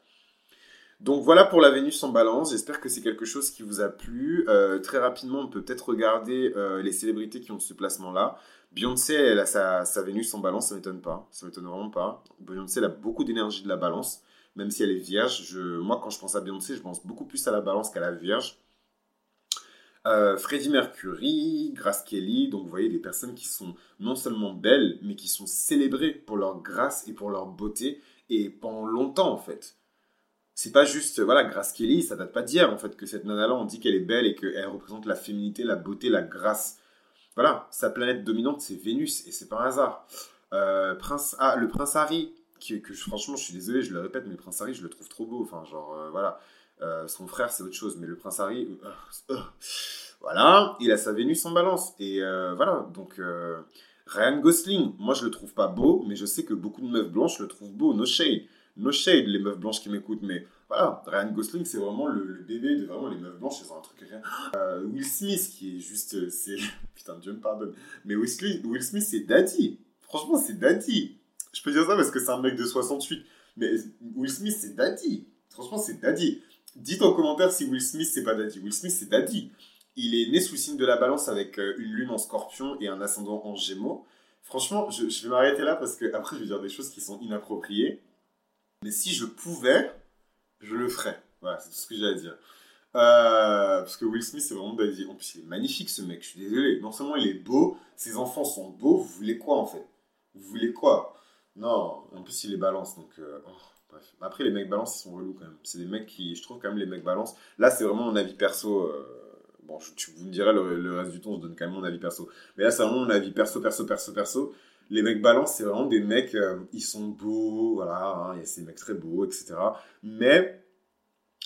Donc voilà pour la Vénus en balance, j'espère que c'est quelque chose qui vous a plu. Euh, très rapidement, on peut peut-être regarder euh, les célébrités qui ont ce placement-là. Beyoncé, elle a sa, Vénus en balance, ça m'étonne pas, ça m'étonne vraiment pas. Beyoncé, elle a beaucoup d'énergie de la balance, même si elle est vierge. Moi, quand je pense à Beyoncé, je pense beaucoup plus à la balance qu'à la vierge. Euh, Freddie Mercury, Grace Kelly, donc vous voyez des personnes qui sont non seulement belles, mais qui sont célébrées pour leur grâce et pour leur beauté, et pendant longtemps en fait c'est pas juste, voilà, Grace Kelly, ça date pas d'hier, en fait, que cette nana-là, on dit qu'elle est belle et qu'elle représente la féminité, la beauté, la grâce. Voilà, sa planète dominante, c'est Vénus, et c'est pas un hasard. Euh, prince, ah, le prince Harry, qui, que franchement, je suis désolé, je le répète, mais le prince Harry, je le trouve trop beau. Enfin, genre, euh, voilà. Euh, son frère, c'est autre chose, mais le prince Harry, voilà, il a sa Vénus en balance. Et voilà, donc, Ryan Gosling, moi, je le trouve pas beau, mais je sais que beaucoup de meufs blanches le trouvent beau, no shade no shade les meufs blanches qui m'écoutent, mais voilà, Ryan Gosling, c'est vraiment le, bébé de vraiment les meufs blanches, ont un truc rien. Euh, Will Smith, qui est juste. Euh, c'est Putain, Dieu me pardonne. Mais Will Smith, Will Smith c'est Daddy. Franchement, c'est Daddy. Je peux dire ça parce que c'est un mec de 68. Mais Will Smith, c'est Daddy. Franchement, c'est Daddy. Dites en commentaire si Will Smith, c'est pas Daddy. Will Smith, c'est Daddy. Il est né sous le signe de la balance avec euh, une lune en scorpion et un ascendant en gémeaux. Franchement, je, je vais m'arrêter là parce que après, je vais dire des choses qui sont inappropriées. Mais si je pouvais, je le ferais. Voilà, c'est tout ce que j'ai à dire. Euh, parce que Will Smith, c'est vraiment Daddy. En plus, il est magnifique ce mec, je suis désolé. Non seulement il est beau, ses enfants sont beaux, vous voulez quoi en fait? Vous voulez quoi? Non, en plus, il les balance, donc. Euh, oh. Après, les mecs balance, ils sont relous quand même. C'est des mecs qui, je trouve quand même, les mecs balance. Là, c'est vraiment mon avis perso. Euh, bon, je, vous me direz le, reste du temps, je donne quand même mon avis perso. Mais là, c'est vraiment mon avis perso, perso, perso, perso. Les mecs balance, c'est vraiment des mecs, ils sont beaux, voilà, hein, il y a ces mecs très beaux, etc. Mais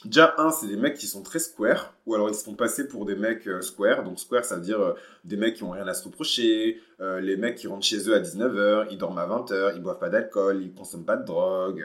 Déjà, un, c'est des mecs qui sont très square, ou alors ils se font passer pour des mecs euh, square. Donc, square, ça veut dire euh, des mecs qui ont rien à se reprocher, euh, les mecs qui rentrent chez eux à 19h, ils dorment à 20h, ils boivent pas d'alcool, ils consomment pas de drogue,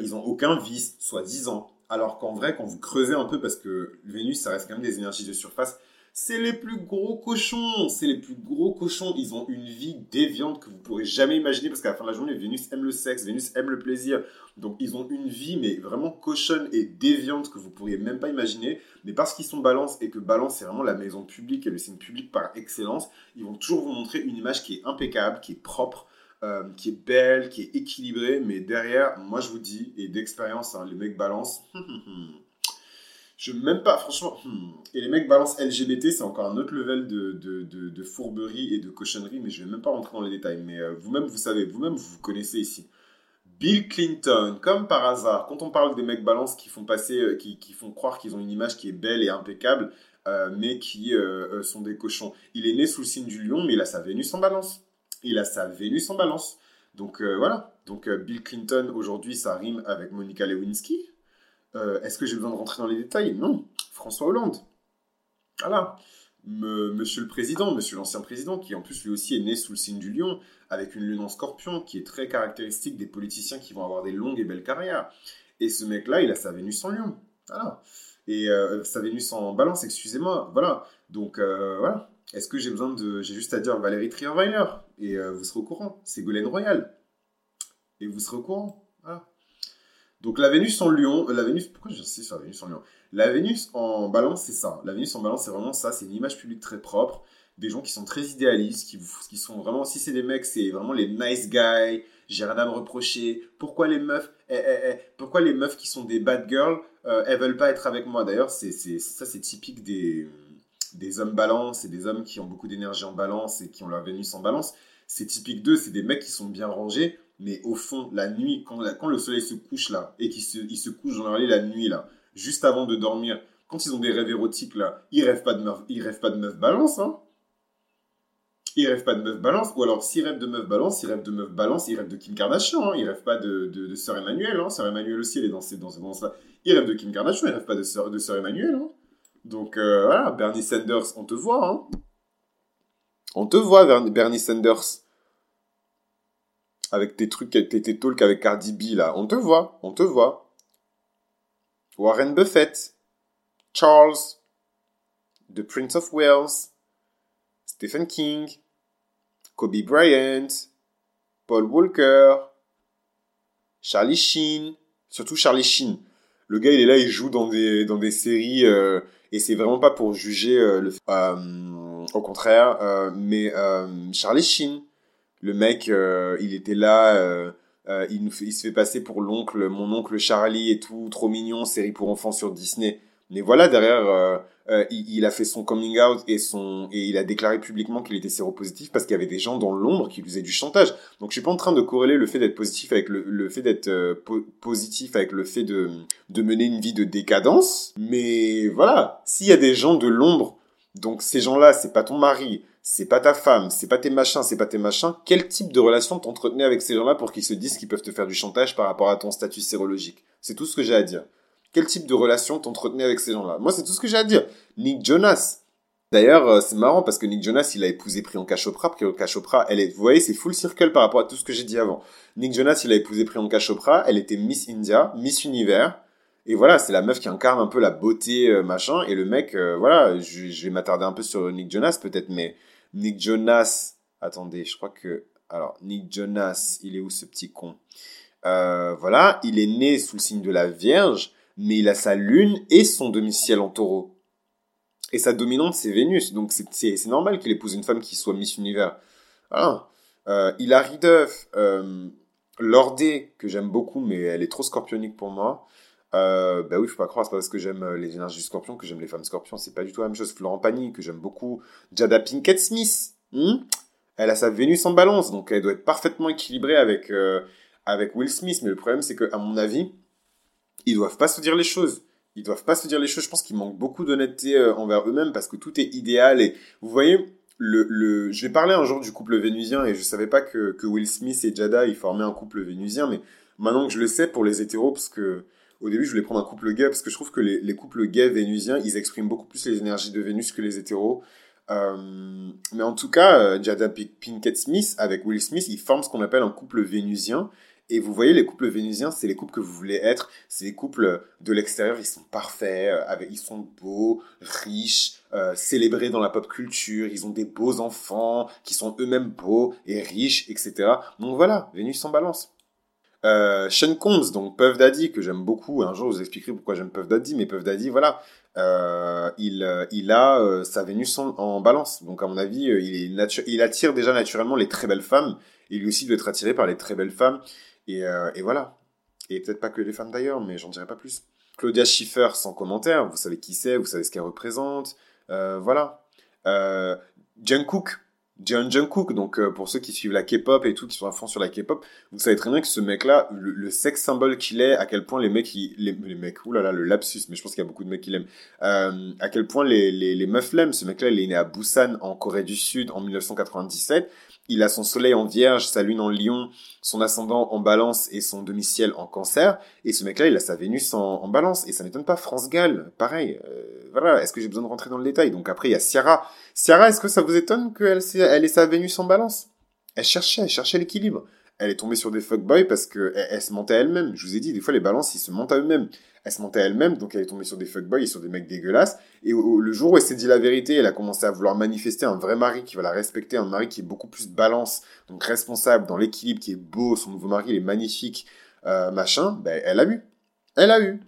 ils ont aucun vice, soi-disant. Alors qu'en vrai, quand vous creusez un peu, parce que Vénus, ça reste quand même des énergies de surface, c'est les plus gros cochons, c'est les plus gros cochons. Ils ont une vie déviante que vous pourrez jamais imaginer parce qu'à la fin de la journée, Vénus aime le sexe, Vénus aime le plaisir. Donc ils ont une vie mais vraiment cochonne et déviante que vous pourriez même pas imaginer. Mais parce qu'ils sont balance et que balance c'est vraiment la maison publique et le signe public par excellence, ils vont toujours vous montrer une image qui est impeccable, qui est propre. Euh, qui est belle, qui est équilibrée, mais derrière, moi je vous dis, et d'expérience, hein, les mecs balance, Je même pas, franchement. Hmm. Et les mecs balancent LGBT, c'est encore un autre level de, de, de, fourberie et de cochonnerie, mais je vais même pas rentrer dans les détails. Mais euh, vous-même, vous savez, vous-même, vous vous connaissez ici. Bill Clinton, comme par hasard, quand on parle des mecs balance qui font passer, euh, qui, qui, font croire qu'ils ont une image qui est belle et impeccable, euh, mais qui sont des cochons. Il est né sous le signe du lion, mais il a sa Vénus en balance. Il a sa Vénus en balance. Donc voilà. Donc Bill Clinton, aujourd'hui, ça rime avec Monica Lewinsky. Euh, est-ce que j'ai besoin de rentrer dans les détails? Non. François Hollande. Voilà. monsieur le Président, Monsieur l'ancien Président, qui en plus lui aussi est né sous le signe du lion, avec une lune en scorpion, qui est très caractéristique des politiciens qui vont avoir des longues et belles carrières. Et ce mec-là, il a sa Vénus en lion. Voilà. Et euh, sa Vénus en balance, excusez-moi. Voilà. Donc, euh, voilà. Est-ce que j'ai besoin de... J'ai juste à dire Valérie Trierweiler. Et vous serez au courant. C'est Golène Royal. Et vous serez au courant. Donc la Vénus en lion, euh, la Vénus, pourquoi j'insiste sur la Vénus en lion? La Vénus en balance, c'est ça. La Vénus en balance, c'est vraiment ça. C'est une image publique très propre. Des gens qui sont très idéalistes, qui, qui sont vraiment, si c'est des mecs, c'est vraiment les nice guys. J'ai rien à me reprocher. Pourquoi les meufs, eh, eh, eh, pourquoi les meufs qui sont des bad girls, euh, elles veulent pas être avec moi? D'ailleurs, c'est, ça, c'est typique des, des hommes balance et des hommes qui ont beaucoup d'énergie en balance et qui ont leur Vénus en balance. C'est typique d'eux, c'est des mecs qui sont bien rangés mais au fond, la nuit, quand, le soleil se couche là, et qu'ils se, couchent dans la nuit là, juste avant de dormir, quand ils ont des rêves érotiques là, ils rêvent pas de meuf, ils rêvent pas de meuf balance, hein. Ils rêvent pas de meuf balance, ou alors s'ils rêvent de meuf balance, ils rêvent de meuf balance, ils rêvent de Kim Kardashian, hein. ils rêvent pas de, Sœur Emmanuel, hein. Sœur Emmanuel aussi, elle est dans ces, dans là Ils rêvent de Kim Kardashian, ils rêvent pas de Sœur, de Sœur Emmanuel, hein. Donc euh, voilà, Bernie Sanders, on te voit, hein. On te voit, Bernie Sanders avec tes trucs, tes, tes talks avec Cardi B, là. On te voit, on te voit. Warren Buffett, Charles, The Prince of Wales, Stephen King, Kobe Bryant, Paul Walker, Charlie Sheen, surtout Charlie Sheen. Le gars, il est là, il joue dans des, dans des séries, euh, et c'est vraiment pas pour juger euh, le, euh, au contraire, euh, mais Charlie Sheen, le mec, euh, il était là, euh, euh, il, nous il se fait passer pour l'oncle, mon oncle Charlie et tout, trop mignon, série pour enfants sur Disney. Mais voilà, derrière, il, a fait son coming out et son et il a déclaré publiquement qu'il était séropositif parce qu'il y avait des gens dans l'ombre qui lui faisaient du chantage. Donc je suis pas en train de corréler le fait d'être positif avec le, le fait d'être positif avec le fait de de mener une vie de décadence. Mais voilà, s'il y a des gens de l'ombre, donc ces gens-là, c'est pas ton mari, c'est pas ta femme, c'est pas tes machins, c'est pas tes machins, quel type de relation t'entretenais avec ces gens-là pour qu'ils se disent qu'ils peuvent te faire du chantage par rapport à ton statut sérologique? C'est tout ce que j'ai à dire. Quel type de relation t'entretenais avec ces gens-là? Moi, c'est tout ce que j'ai à dire. Nick Jonas. D'ailleurs, euh, c'est marrant parce que Nick Jonas, il a épousé Priyanka Chopra. Priyanka Chopra, elle est, vous voyez, c'est full circle par rapport à tout ce que j'ai dit avant. Nick Jonas, il a épousé Priyanka Chopra. Elle était Miss India, Miss Univers. Et voilà, c'est la meuf qui incarne un peu la beauté, euh, machin. Et le mec, euh, voilà, je, je vais m'attarder un peu sur Nick Jonas peut-être, mais Nick Jonas, attendez, je crois que, alors, Nick Jonas, il est où ce petit con? Euh, Voilà, il est né sous le signe de la Vierge, mais il a sa lune et son domicile en taureau. Et sa dominante, c'est Vénus. Donc c'est normal qu'il épouse une femme qui soit Miss Univers. Voilà. Euh, Hilary Duff, euh, Lordé, que j'aime beaucoup, mais elle est trop scorpionique pour moi. Euh, bah oui, faut pas croire, c'est pas parce que j'aime euh, les énergies du scorpion que j'aime les femmes scorpions, c'est pas du tout la même chose. Florent Pagny, que j'aime beaucoup. Jada Pinkett Smith, hmm? Elle a sa Vénus en balance, donc elle doit être parfaitement équilibrée avec, euh, avec Will Smith. Mais le problème, c'est que, à mon avis, ils doivent pas se dire les choses. Ils doivent pas se dire les choses. Je pense qu'il manque beaucoup d'honnêteté euh, envers eux-mêmes parce que tout est idéal. Et vous voyez, le, le, je vais parler un jour du couple vénusien et je savais pas que, que Will Smith et Jada ils formaient un couple vénusien, mais maintenant que je le sais pour les hétéros, parce que au début je voulais prendre un couple gay parce que je trouve que les, les couples gays vénusiens ils expriment beaucoup plus les énergies de Vénus que les hétéros. Euh, mais en tout cas, euh, Jada Pinkett Smith avec Will Smith, ils forment ce qu'on appelle un couple vénusien. Et vous voyez, les couples vénusiens, c'est les couples que vous voulez être. C'est les couples de l'extérieur, ils sont parfaits, euh, avec, ils sont beaux, riches, célébrés dans la pop culture. Ils ont des beaux enfants qui sont eux-mêmes beaux et riches, etc. Donc voilà, Vénus en balance. Euh, Sean Combs, donc Puff Daddy, que j'aime beaucoup. Un jour, je vous expliquerai pourquoi j'aime Puff Daddy, mais Puff Daddy, voilà, euh, il, euh, il a euh, sa Vénus en, balance. Donc, à mon avis, il, attire déjà naturellement les très belles femmes. Et lui aussi doit être attiré par les très belles femmes. Et, et voilà. Et peut-être pas que les femmes d'ailleurs, mais j'en dirai pas plus. Claudia Schiffer, sans commentaire, vous savez qui c'est, vous savez ce qu'elle représente. Voilà. Jungkook, John Jungkook, donc euh, pour ceux qui suivent la K-pop et tout, qui sont à fond sur la K-pop, vous savez très bien que ce mec-là, le, le sexe symbole qu'il est, à quel point les mecs, les, les mecs, oulala, le lapsus, mais je pense qu'il y a beaucoup de mecs qui l'aiment, euh, à quel point les, meufs l'aiment. Ce mec-là, il est né à Busan, en Corée du Sud, en 1997 il a son soleil en vierge, sa lune en lion, son ascendant en balance et son demi-ciel en cancer. Et ce mec-là, il a sa Vénus en, balance. Et ça m'étonne pas. France Gall, pareil. Euh, voilà, est-ce que j'ai besoin de rentrer dans le détail? Donc après, il y a Ciara. Ciara, est-ce que ça vous étonne qu'elle elle ait sa Vénus en balance? Elle cherchait, elle cherchait l'équilibre. Elle est tombée sur des fuckboys parce que elle, se montait à elle-même. Je vous ai dit, des fois, les balances, ils se montent à eux-mêmes elle se montait elle-même, donc elle est tombée sur des fuckboys et sur des mecs dégueulasses. Et le jour où elle s'est dit la vérité, elle a commencé à vouloir manifester un vrai mari qui va la respecter, un mari qui est beaucoup plus balance, donc responsable, dans l'équilibre, qui est beau, son nouveau mari, il est magnifique, euh, machin, ben, elle a eu. Elle a eu.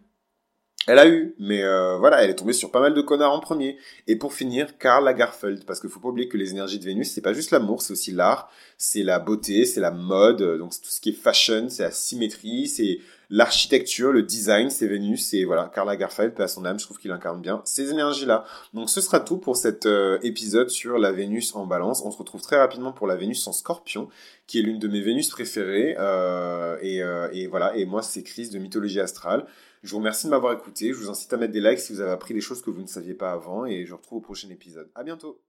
Elle a eu, mais euh, voilà, elle est tombée sur pas mal de connards en premier. Et pour finir, Karl Lagerfeld, parce qu'il faut pas oublier que les énergies de Vénus, c'est pas juste l'amour, c'est aussi l'art, c'est la beauté, c'est la mode, donc c'est tout ce qui est fashion, c'est la symétrie, c'est l'architecture, le design, c'est Vénus, et voilà, Karl Lagerfeld, à son âme, je trouve qu'il incarne bien ces énergies-là. Donc ce sera tout pour cet euh, épisode sur la Vénus en balance. On se retrouve très rapidement pour la Vénus en scorpion, qui est l'une de mes Vénus préférées, euh, et, euh, voilà, et moi c'est Chris de Mythologie Astrale. Je vous remercie de m'avoir écouté. Je vous incite à mettre des likes si vous avez appris des choses que vous ne saviez pas avant. Et je vous retrouve au prochain épisode. À bientôt.